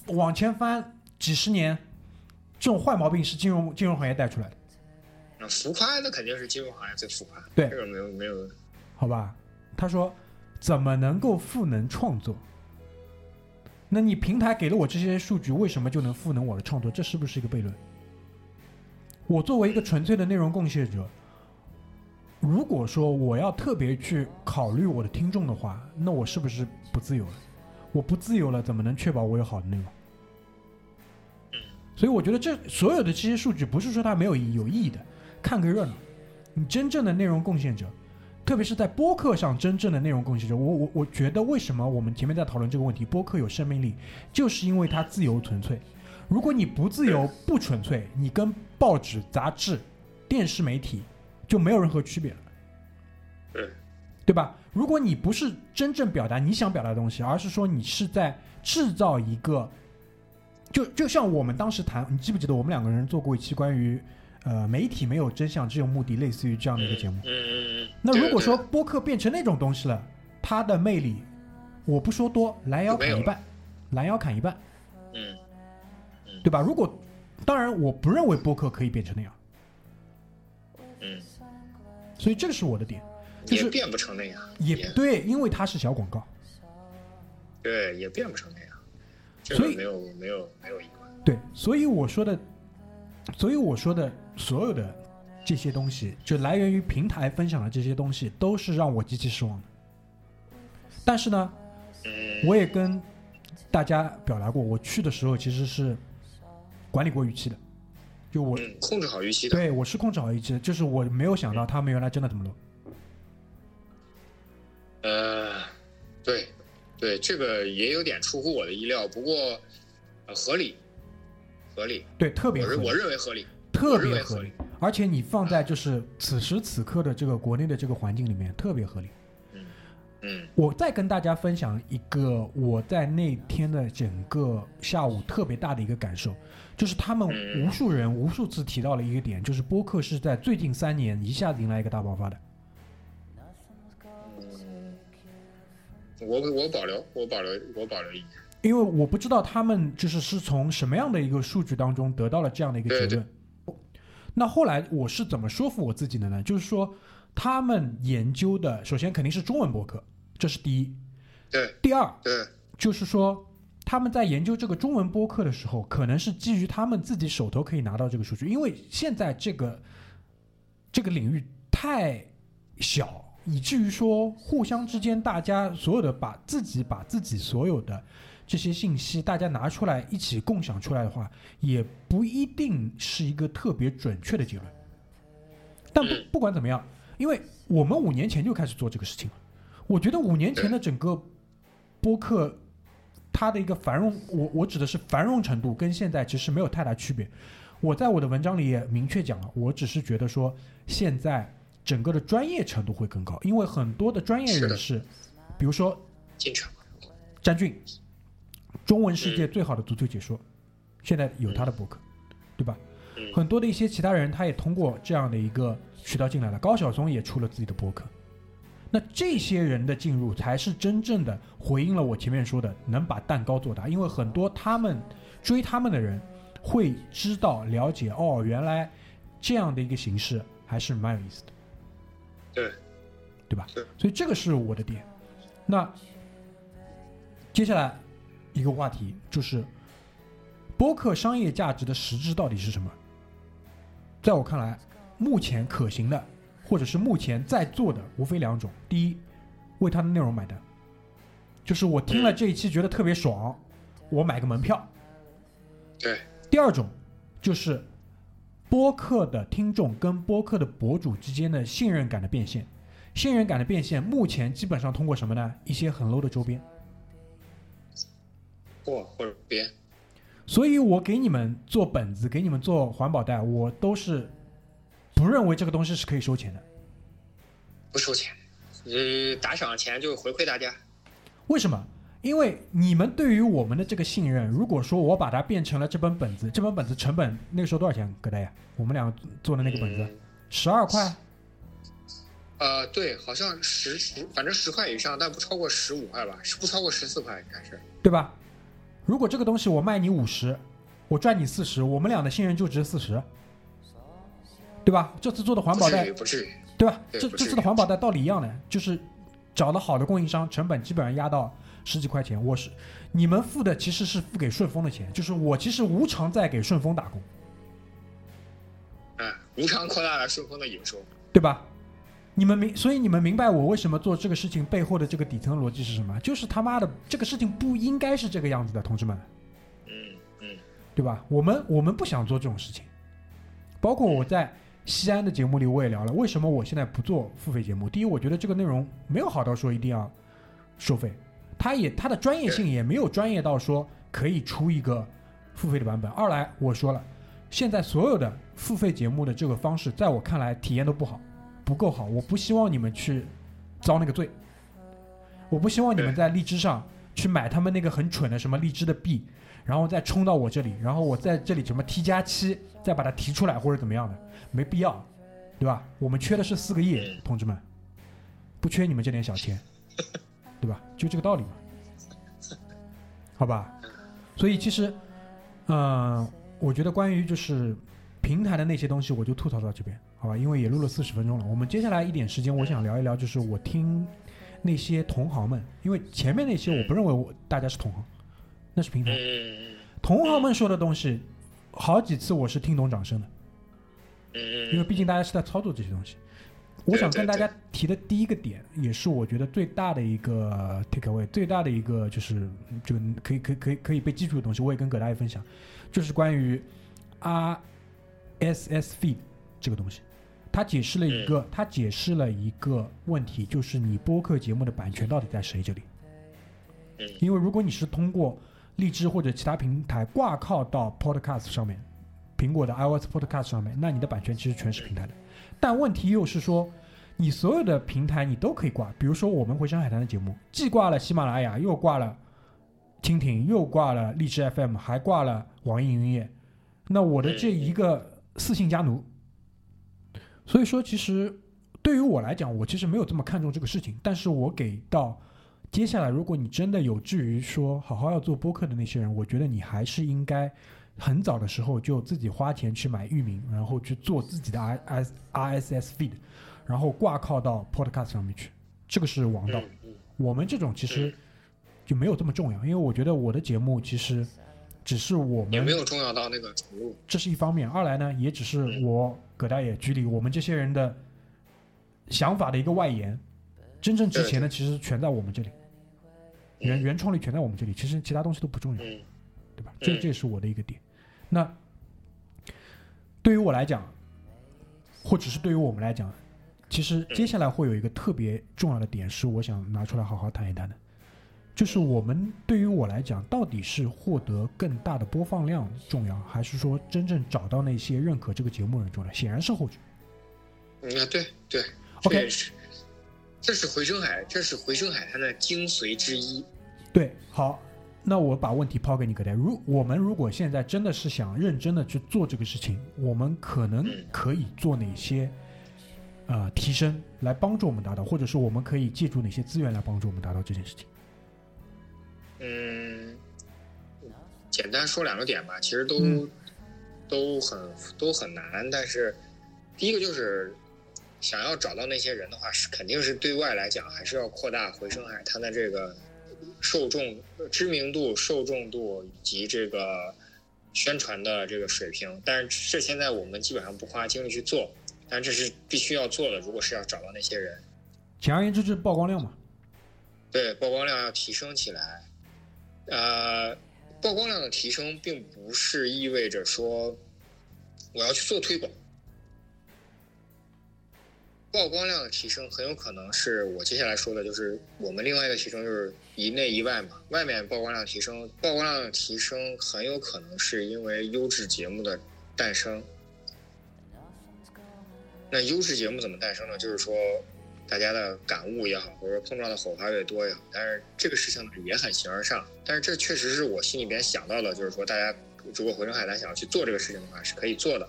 往前翻几十年，这种坏毛病是金融金融行业带出来的。那，浮夸那肯定是金融行业最浮夸，对这个没有没有，好吧？他说怎么能够赋能创作？那你平台给了我这些数据，为什么就能赋能我的创作？这是不是一个悖论？我作为一个纯粹的内容贡献者，如果说我要特别去考虑我的听众的话，那我是不是不自由了？我不自由了，怎么能确保我有好的内容？所以我觉得这所有的这些数据不是说它没有意义，有意义的，看个热闹。你真正的内容贡献者，特别是在播客上真正的内容贡献者，我我我觉得为什么我们前面在讨论这个问题，播客有生命力，就是因为它自由纯粹。如果你不自由不纯粹，你跟报纸、杂志、电视媒体就没有任何区别了，对，对吧？如果你不是真正表达你想表达的东西，而是说你是在制造一个，就就像我们当时谈，你记不记得我们两个人做过一期关于呃媒体没有真相只有目的，类似于这样的一个节目嗯。嗯嗯。那如果说播客变成那种东西了，它的魅力，我不说多，拦腰砍一半，拦腰砍一半，嗯对吧？如果当然，我不认为播客可以变成那样，嗯，所以这个是我的点，就是也变不成那样，也对，因为它是小广告，对，也变不成那样，这所以没有没有没有疑问。对，所以我说的，所以我说的所有的这些东西，就来源于平台分享的这些东西，都是让我极其失望的。但是呢，嗯，我也跟大家表达过，我去的时候其实是管理过预期的，就我嗯，控制好预期的。对我是控制好预期的，就是我没有想到他们原来真的这么 low。呃，对，对，这个也有点出乎我的意料，不过呃合理，合理，对，特别我认我合理，认为合理。特别合理而且你放在就是此时此刻的这个国内的这个环境里面，特别合理。嗯我再跟大家分享一个我在那天的整个下午特别大的一个感受，就是他们嗯无数人无数次提到了一个点，就是播客是在最近三年一下子迎来一个大爆发的。我我保留，我保留，我保留意见。因为我不知道他们就是是从什么样的一个数据当中得到了这样的一个结对论。那后来我是怎么说服我自己的呢？就是说，他们研究的首先肯定是中文播客，这是第一。对第二对，就是说，他们在研究这个中文播客的时候，可能是基于他们自己手头可以拿到这个数据，因为现在这个这个领域太小，以至于说互相之间大家所有的把自己把自己所有的这些信息大家拿出来一起共享出来的话，也不一定是一个特别准确的结论。但不嗯不管怎么样，因为我们五年前就开始做这个事情了，我觉得五年前的整个播客它的一个繁荣，我我指的是繁荣程度，跟现在其实没有太大区别。我在我的文章里也明确讲了，我只是觉得说现在整个的专业程度会更高，因为很多的专业人士，比如说进场。詹俊，中文世界最好的足球解说，现在有他的博客，对吧？嗯很多的一些其他人，他也通过这样的一个渠道进来了。高晓松也出了自己的博客。那这些人的进入，才是真正的回应了我前面说的，能把蛋糕做大。因为很多他们追他们的人，会知道了解哦，原来这样的一个形式还是蛮有意思的，对，对吧？对所以这个是我的点。那接下来一个话题就是，播客商业价值的实质到底是什么？在我看来，目前可行的，或者是目前在做的，无非两种：第一，为它的内容买单，就是我听了这一期觉得特别爽，我买个门票；对，第二种就是播客的听众跟播客的博主之间的信任感的变现。信任感的变现，目前基本上通过什么呢？一些很 low 的周边。或或者别，所以我给你们做本子，给你们做环保袋，我都是不认为这个东西是可以收钱的。不收钱，呃，打赏钱就回馈大家。为什么？因为你们对于我们的这个信任，如果说我把它变成了这本本子，这本本子成本那个时候多少钱？葛大爷，我们俩做的那个本子嗯十二块，呃，对，好像十十，反正十块以上，但不超过十五块吧，是不超过十四块应该是。对吧？如果这个东西我卖你五十，我赚你四十，我们俩的信任就值四十，对吧？这次做的环保袋。对吧？这这次的环保袋道理一样的，就是找的好的供应商，成本基本上压到十几块钱。我是你们付的其实是付给顺丰的钱，就是我其实无偿在给顺丰打工，嗯，无偿扩大了顺丰的营收。对吧？你们明，所以你们明白我为什么做这个事情背后的这个底层逻辑是什么？就是他妈的这个事情不应该是这个样子的，同志们。嗯嗯对吧？我们我们不想做这种事情，包括我在西安的节目里我也聊了，为什么我现在不做付费节目？第一，我觉得这个内容没有好到说一定要收费，它也他的专业性也没有专业到说可以出一个付费的版本。二来我说了，现在所有的付费节目的这个方式，在我看来体验都不好，不够好。我不希望你们去遭那个罪，我不希望你们在荔枝上去买他们那个很蠢的什么荔枝的币。然后再冲到我这里，然后我在这里什么 T 加七，再把它提出来或者怎么样的，没必要，对吧？我们缺的是四个亿，同志们，不缺你们这点小钱，对吧？就这个道理嘛，好吧？所以其实，嗯、我觉得关于就是平台的那些东西，我就吐槽到这边，好吧？因为也录了四十分钟了，我们接下来一点时间，我想聊一聊，就是我听那些同行们，因为前面那些我不认为我大家是同行，那是平台。嗯同行们说的东西，好几次我是听懂掌声的，嗯因为毕竟大家是在操作这些东西。我想跟大家提的第一个点，也是我觉得最大的一个 take away，最大的一个就是这个可以可以可以可以被记住的东西，我也跟葛大爷分享，就是关于 RSS feed 这个东西。他解释了一个，他解释了一个问题，就是你播客节目的版权到底在谁这里？嗯因为如果你是通过荔枝或者其他平台挂靠到 Podcast 上面，苹果的 iOS Podcast 上面，那你的版权其实全是平台的。但问题又是说，你所有的平台你都可以挂，比如说我们回声海滩的节目，既挂了喜马拉雅，又挂了蜻蜓，又挂了荔枝 FM，还挂了网易云音乐。那我的这一个四姓家奴，所以说其实对于我来讲，我其实没有这么看重这个事情，但是我给到接下来，如果你真的有志于说好好要做播客的那些人，我觉得你还是应该很早的时候就自己花钱去买域名，然后去做自己的 R S R S S feed，然后挂靠到 Podcast 上面去，这个是王道。我们这种其实就没有这么重要，因为我觉得我的节目其实只是我们也没有重要到那个程度。这是一方面，二来呢，也只是我葛大爷局里我们这些人的想法的一个外延，真正值钱的其实全在我们这里，原原创力全在我们这里，其实其他东西都不重要，嗯对吧？这嗯这是我的一个点。那对于我来讲，或者是对于我们来讲，其实接下来会有一个特别重要的点，是我想拿出来好好谈一谈的，就是我们对于我来讲，到底是获得更大的播放量重要，还是说真正找到那些认可这个节目的人重要？显然是后者。嗯啊，对对 OK 这是，回声海，这是回声海它的精髓之一。对，好，那我把问题抛给你，葛代。如我们如果现在真的是想认真的去做这个事情，我们可能嗯可以做哪些呃提升来帮助我们达到，或者说我们可以借助哪些资源来帮助我们达到这件事情？嗯，简单说两个点吧，其实都、嗯都很都很难。但是第一个就是想要找到那些人的话，是肯定是对外来讲，还是要扩大回声海滩的这个受众知名度、受众度以及这个宣传的这个水平。但是这现在我们基本上不花精力去做，但这是必须要做的。如果是要找到那些人。简而言之，就是曝光量嘛。对，曝光量要提升起来。呃，曝光量的提升并不是意味着说我要去做推广。曝光量的提升很有可能是我接下来说的，就是我们另外一个提升就是一内一外嘛。外面曝光量提升，曝光量的提升很有可能是因为优质节目的诞生。那优质节目怎么诞生呢？就是说，大家的感悟也好，或者说碰撞的火花越多也好，但是这个事情呢也很形而上。但是这确实是我心里边想到的，就是说大家如果回声海滩想要去做这个事情的话，是可以做的。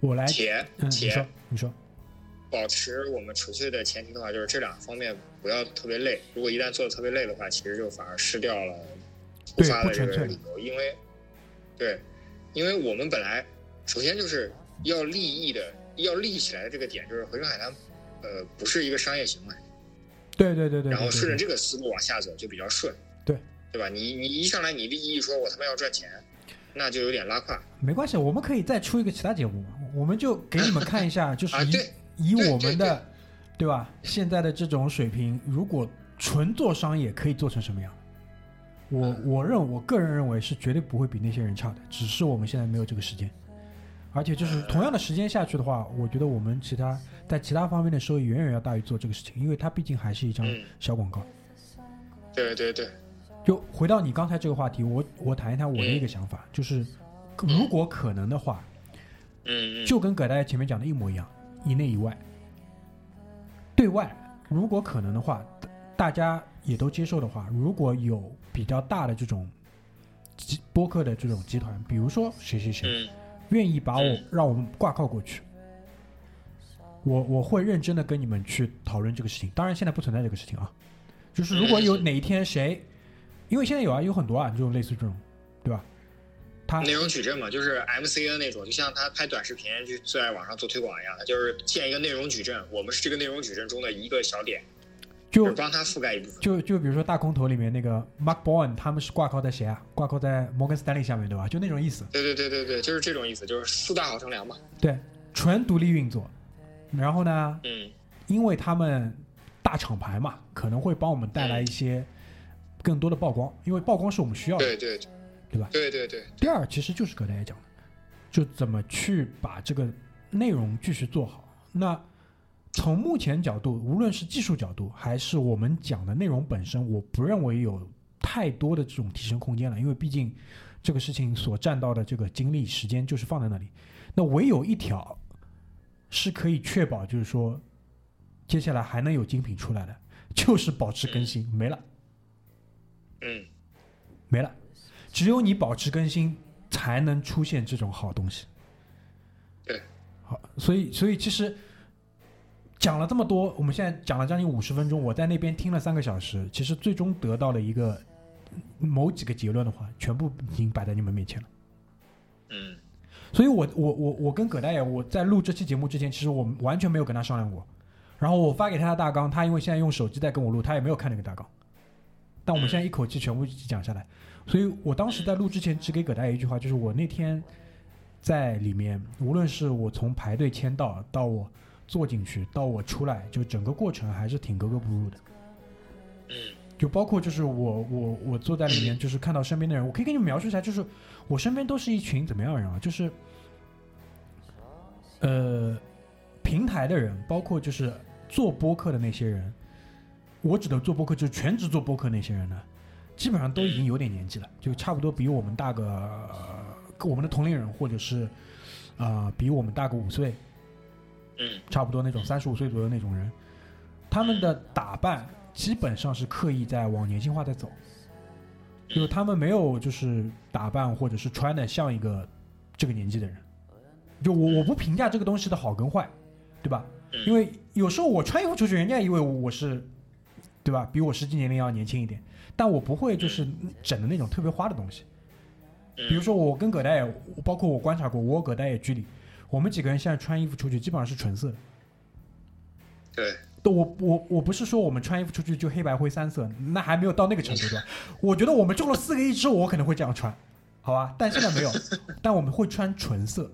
我来，且嗯，你且说，你说，保持我们纯粹的前提的话，就是这两个方面不要特别累。如果一旦做的特别累的话，其实就反而失掉了出发的这个理由。因为，对，因为我们本来首先就是要立意的、要立起来的这个点，就是回声海滩，呃，不是一个商业行为，对对对对，然后对对顺着这个思路往下走就比较顺，对对吧？你你一上来你立意说我他妈要赚钱，那就有点拉胯没关系，我们可以再出一个其他节目嘛，我们就给你们看一下，就是啊。以、我们的对吧？现在的这种水平，如果纯做商业可以做成什么样？我嗯。我认我个人认为是绝对不会比那些人差的，只是我们现在没有这个时间，而且就是同样的时间下去的话，我觉得我们其他在其他方面的收益远远要大于做这个事情，因为它毕竟还是一张嗯，小广告。对对对，就回到你刚才这个话题，我我谈一谈我的一个想法，就是如果可能的话，嗯嗯，就跟葛大爷前面讲的一模一样，以内以外，对外如果可能的话，大家也都接受的话，如果有比较大的这种集播客的这种集团，比如说谁谁谁嗯愿意把我嗯让我们挂靠过去，我我会认真的跟你们去讨论这个事情。当然现在不存在这个事情啊，就是如果有哪一天谁，因为现在有啊有很多啊这种类似这种，对吧？他内容矩阵嘛，就是 MCN 那种，就像他拍短视频去在网上做推广一样，他就是建一个内容矩阵，我们是这个内容矩阵中的一个小点，就就是帮他覆盖一部分。就就比如说大空头里面那个 Mark Bowen，他们是挂靠在谁啊？挂靠在摩根斯坦利下面对吧？就那种意思。对对对对对，就是这种意思，就是树大好乘凉嘛。对，纯独立运作。然后呢，嗯因为他们大厂牌嘛，可能会帮我们带来一些更多的曝光，因为曝光是我们需要的，对对对吧？对对对，第二，其实就是葛大爷讲的，就怎么去把这个内容继续做好。那从目前角度，无论是技术角度，还是我们讲的内容本身，我不认为有太多的这种提升空间了，因为毕竟这个事情所占到的这个精力时间就是放在那里。那唯有一条是可以确保，就是说接下来还能有精品出来的，就是保持更新，没了。嗯没了。只有你保持更新，才能出现这种好东西。对，好，所以所以其实讲了这么多，我们现在讲了将近五十分钟，我在那边听了三个小时，其实最终得到了一个某几个结论的话，全部已经摆在你们面前了。嗯所以我我我我跟葛大爷，我在录这期节目之前，其实我们完全没有跟他商量过。然后我发给他的大纲，他因为现在用手机在跟我录，他也没有看那个大纲。但我们现在一口气全部一起讲下来，所以我当时在录之前只给葛大爷一句话，就是我那天在里面，无论是我从排队签到到我坐进去到我出来，就整个过程还是挺格格不入的。嗯就包括就是我我我坐在里面，就是看到身边的人，我可以给你们描述一下，就是我身边都是一群怎么样的人啊？就是呃，平台的人，包括就是做播客的那些人，我指的做播客就是全职做播客那些人呢，基本上都已经有点年纪了，就差不多比我们大个、呃我们的同龄人，或者是啊、呃比我们大个五岁，嗯差不多那种三十五岁左右那种人，他们的打扮基本上是刻意在往年轻化在走，就是他们没有就是打扮或者是穿的像一个这个年纪的人。就我我不评价这个东西的好跟坏，对吧？嗯因为有时候我穿衣服出去，人家以为我是，对吧？比我实际年龄要年轻一点，但我不会就是整的那种特别花的东西。嗯，比如说我跟葛大爷，包括我观察过，我葛大爷居里，我们几个人现在穿衣服出去基本上是纯色的。对，都我我我不是说我们穿衣服出去就黑白灰三色，那还没有到那个程度的。我觉得我们中了四个亿之后，我可能会这样穿，好吧？但现在没有，但我们会穿纯色，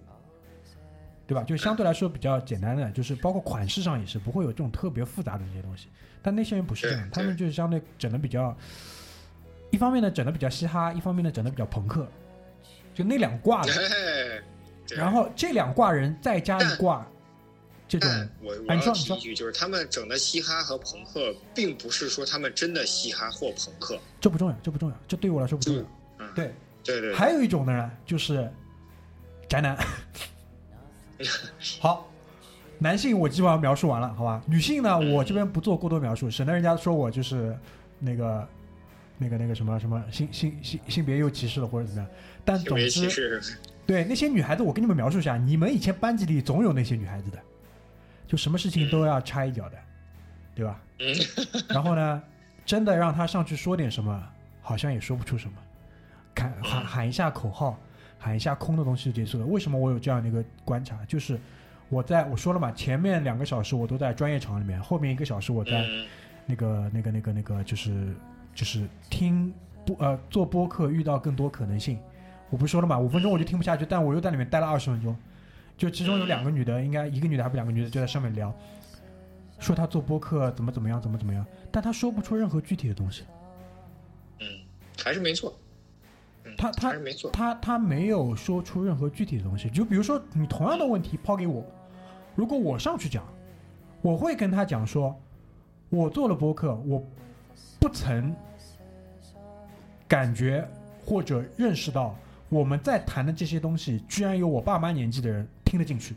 对吧？就相对来说比较简单的，就是包括款式上也是不会有这种特别复杂的这些东西。但那些人不是这样，他们就是相对整的比较，一方面呢整的比较嘻哈，一方面呢整的比较朋克，就那两挂的。然后这两挂人再加一挂这种我我你说你说提一句，就是他们整的嘻哈和朋克，并不是说他们真的嘻哈或朋克。这不重要，这不重要，这对我来说不重要。嗯，对，对对，还有一种呢，就是宅男。好，男性我基本上描述完了，好吧？女性呢，嗯我这边不做过多描述，省得人家说我就是那个、那个、那个什么什么性性性性别又歧视了或者怎么样。但总之。对那些女孩子，我跟你们描述一下，你们以前班级里总有那些女孩子的，就什么事情都要插一脚的，对吧？嗯，然后呢，真的让她上去说点什么，好像也说不出什么，喊喊喊一下口号，喊一下空的东西就结束了。为什么我有这样的一个观察？就是我在我说了嘛，前面两个小时我都在专业场里面，后面一个小时我在嗯那个那个那个那个就是就是听播呃做播客遇到更多可能性。我不是说了嘛，五分钟我就听不下去，但我又在里面待了二十分钟，就其中有两个女的，应该一个女的还不两个女的就在上面聊，说她做播客怎么怎么样怎么怎么样，但她说不出任何具体的东西，嗯，还是没错。嗯，他他还是没错。她她没有说出任何具体的东西。就比如说你同样的问题抛给我，如果我上去讲，我会跟他讲说，我做了播客，我不曾感觉或者认识到我们在谈的这些东西，居然有我爸妈年纪的人听得进去。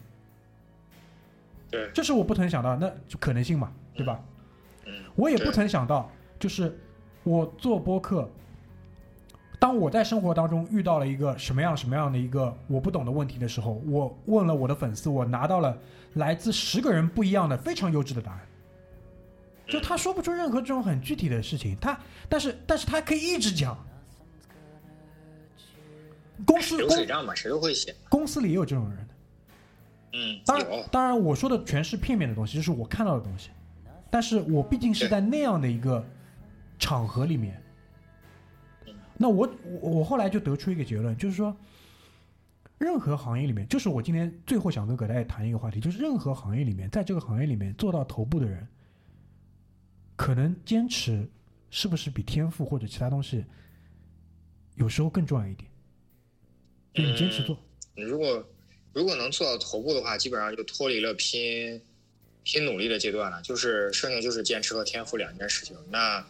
对，这是我不曾想到，那就可能性嘛，对吧？嗯，我也不曾想到，就是我做播客，当我在生活当中遇到了一个什么样什么样的一个我不懂的问题的时候，我问了我的粉丝，我拿到了来自十个人不一样的非常优质的答案。就他说不出任何这种很具体的事情，他但是但是他可以一直讲。公司公流水账嘛，谁都会写。公司里也有这种人的，嗯，当然，当然我说的全是片面的东西，就是我看到的东西，但是我毕竟是在那样的一个场合里面嗯，那我我我后来就得出一个结论，就是说，任何行业里面，就是我今天最后想跟葛大爷谈一个话题，就是任何行业里面，在这个行业里面做到头部的人，可能坚持是不是比天赋或者其他东西有时候更重要一点，就你坚持做，你如果如果能做到头部的话，基本上就脱离了拼拼努力的阶段了，就是剩下就是坚持和天赋两件事情。那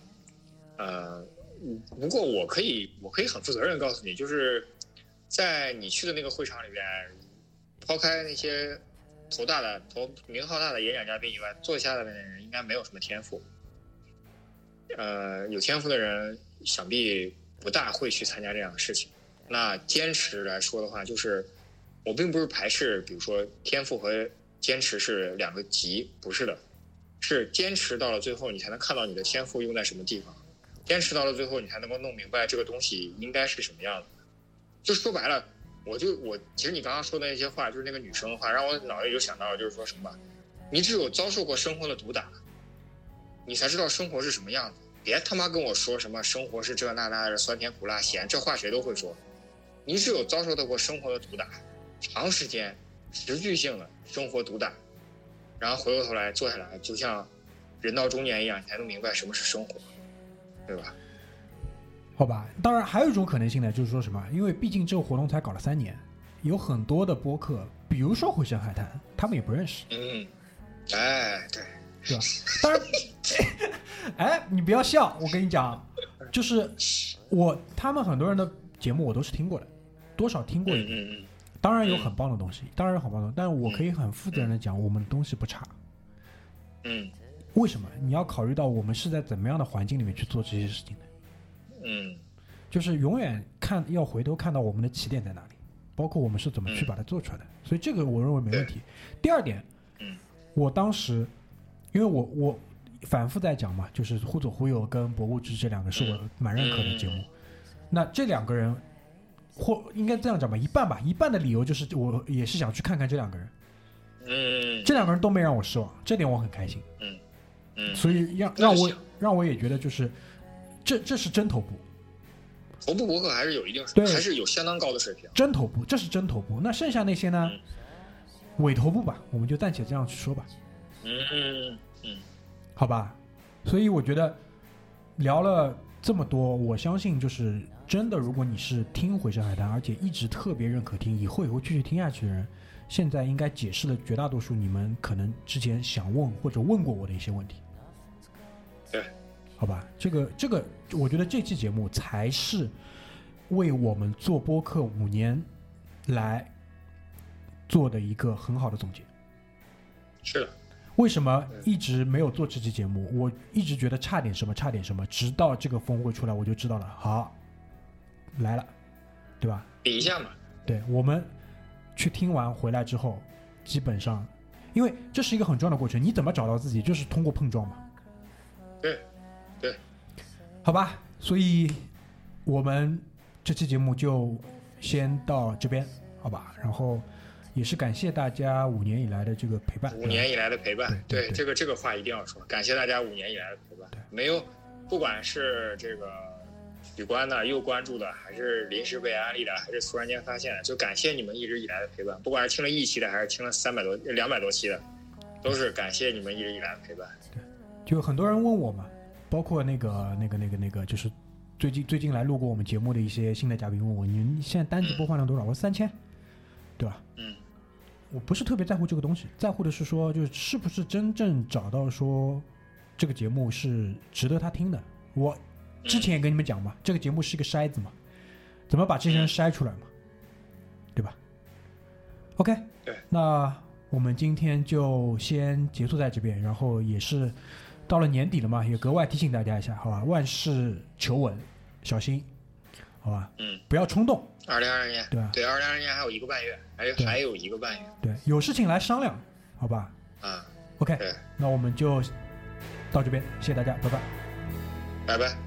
呃，不过我可以我可以很负责任告诉你，就是在你去的那个会场里边，抛开那些头大的头名号大的演讲嘉宾以外，坐下来的人应该没有什么天赋。呃，有天赋的人想必不大会去参加这样的事情。那坚持来说的话，就是我并不是排斥，比如说天赋和坚持是两个极，不是的，是坚持到了最后，你才能看到你的天赋用在什么地方，坚持到了最后，你才能够弄明白这个东西应该是什么样的。就说白了，我就我其实你刚刚说的那些话，就是那个女生的话，让我脑袋里就想到，就是说什么，你只有遭受过生活的毒打，你才知道生活是什么样子。别他妈跟我说什么生活是这那那的酸甜苦辣咸，这话谁都会说。你只有遭受到过生活的毒打，长时间、持续性的生活毒打，然后回过头来坐下来，就像人到中年一样，你才能明白什么是生活，对吧？好吧，当然还有一种可能性呢，就是说什么？因为毕竟这个活动才搞了三年，有很多的播客，比如说回声海滩，他们也不认识，嗯，哎，对，对吧？当然，哎，你不要笑，我跟你讲，就是我他们很多人的节目我都是听过的，多少听过一点。嗯嗯嗯，当然有很棒的东西，当然有很棒的，但是我可以很负责任的讲，我们的东西不差。嗯为什么？你要考虑到我们是在怎么样的环境里面去做这些事情的，嗯就是永远看要回头看到我们的起点在哪里，包括我们是怎么去嗯把它做出来的。所以这个我认为没问题。第二点，嗯，我当时因为我我反复在讲嘛，就是忽左忽右跟博物志这两个是我蛮认可的节目。嗯那这两个人，或应该这样讲吧，一半吧，一半的理由就是我也是想去看看这两个人。嗯，这两个人都没让我失望，这点我很开心。嗯，所以让让我让我也觉得就是，这这是真头部，头部博客还是有一定对还是有相当高的水平。真头部，这是真头部。那剩下那些呢嗯，伪头部吧，我们就暂且这样去说吧，嗯嗯嗯好吧？所以我觉得聊了这么多，我相信就是真的，如果你是听回声海滩，而且一直特别认可听，以后也会继续听下去的人，现在应该解释了绝大多数你们可能之前想问或者问过我的一些问题。对，好吧，这个这个，我觉得这期节目才是为我们做播客五年来做的一个很好的总结。是的，为什么一直没有做这期节目？我一直觉得差点什么，差点什么，直到这个峰会出来，我就知道了。好，来了，对吧？比一下嘛。对我们去听完回来之后，基本上，因为这是一个很重要的过程，你怎么找到自己，就是通过碰撞嘛。对，对，好吧，所以我们这期节目就先到这边，好吧？然后也是感谢大家五年以来的这个陪伴。五年以来的陪伴，对对对这个这个话一定要说，感谢大家五年以来的陪伴。没有，不管是这个取关的、又关注的，还是临时被安利的，还是突然间发现的，就感谢你们一直以来的陪伴。不管是听了一期的，还是听了三百多、两百多期的，都是感谢你们一直以来的陪伴。就很多人问我嘛，包括那个、那个、那个、那个，就是最近最近来录过我们节目的一些新的嘉宾问我，你们现在单子播放量多少？我说三千，对吧？嗯，我不是特别在乎这个东西，在乎的是说，就是是不是真正找到说这个节目是值得他听的。我之前也跟你们讲嘛，这个节目是一个筛子嘛，怎么把这些人筛出来嘛，对吧？OK，对，那我们今天就先结束在这边，然后也是到了年底了嘛，也格外提醒大家一下，好吧？万事求稳，小心，好吧？嗯，不要冲动，二零二二年，对吧？对，二零二二年还有一个半月，还有还有一个半月对，有事情来商量，好吧啊。？OK，对，那我们就到这边，谢谢大家，拜拜。拜拜。